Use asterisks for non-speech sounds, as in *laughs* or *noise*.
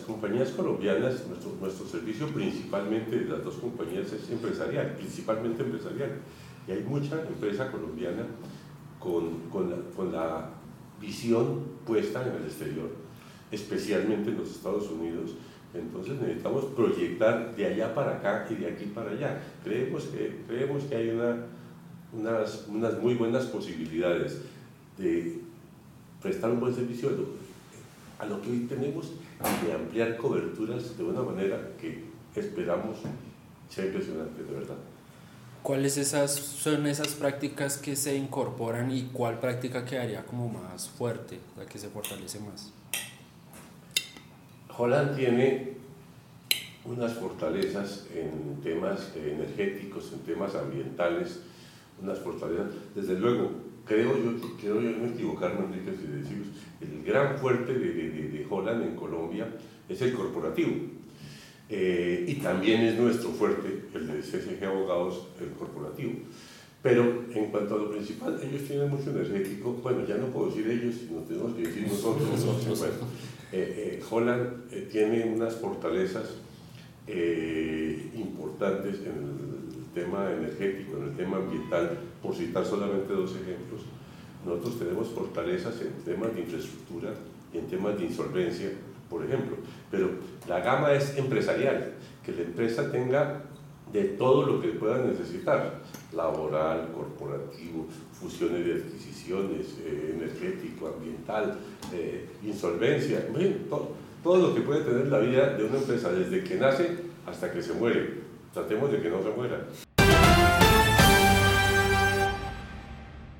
compañías colombianas, nuestro, nuestro servicio principalmente de las dos compañías es empresarial, principalmente empresarial. Y hay mucha empresa colombiana con, con, la, con la visión puesta en el exterior, especialmente en los Estados Unidos. Entonces necesitamos proyectar de allá para acá y de aquí para allá. Creemos que, creemos que hay una, unas, unas muy buenas posibilidades de prestar un buen servicio a lo que hoy tenemos y de ampliar coberturas de una manera que esperamos sea impresionante, de verdad. ¿Cuáles esas, son esas prácticas que se incorporan y cuál práctica quedaría como más fuerte, la que se fortalece más? Holland tiene unas fortalezas en temas energéticos, en temas ambientales, unas fortalezas, desde luego, creo yo, quiero yo no equivocarme, Enrique, si decimos, el gran fuerte de, de, de Holland en Colombia es el corporativo eh, y también es nuestro fuerte, el de CSG Abogados, el corporativo. Pero en cuanto a lo principal, ellos tienen mucho energético, bueno, ya no puedo decir ellos, sino tenemos que decir nosotros. nosotros *laughs* bueno, eh, eh, Holland tiene unas fortalezas importantes en el tema energético, en el tema ambiental, por citar solamente dos ejemplos. Nosotros tenemos fortalezas en temas de infraestructura y en temas de insolvencia por ejemplo. Pero la gama es empresarial, que la empresa tenga de todo lo que pueda necesitar, laboral, corporativo, fusiones de adquisiciones, eh, energético, ambiental, eh, insolvencia, todo, todo lo que puede tener la vida de una empresa desde que nace hasta que se muere. no te muidugi, no see on võrreldav.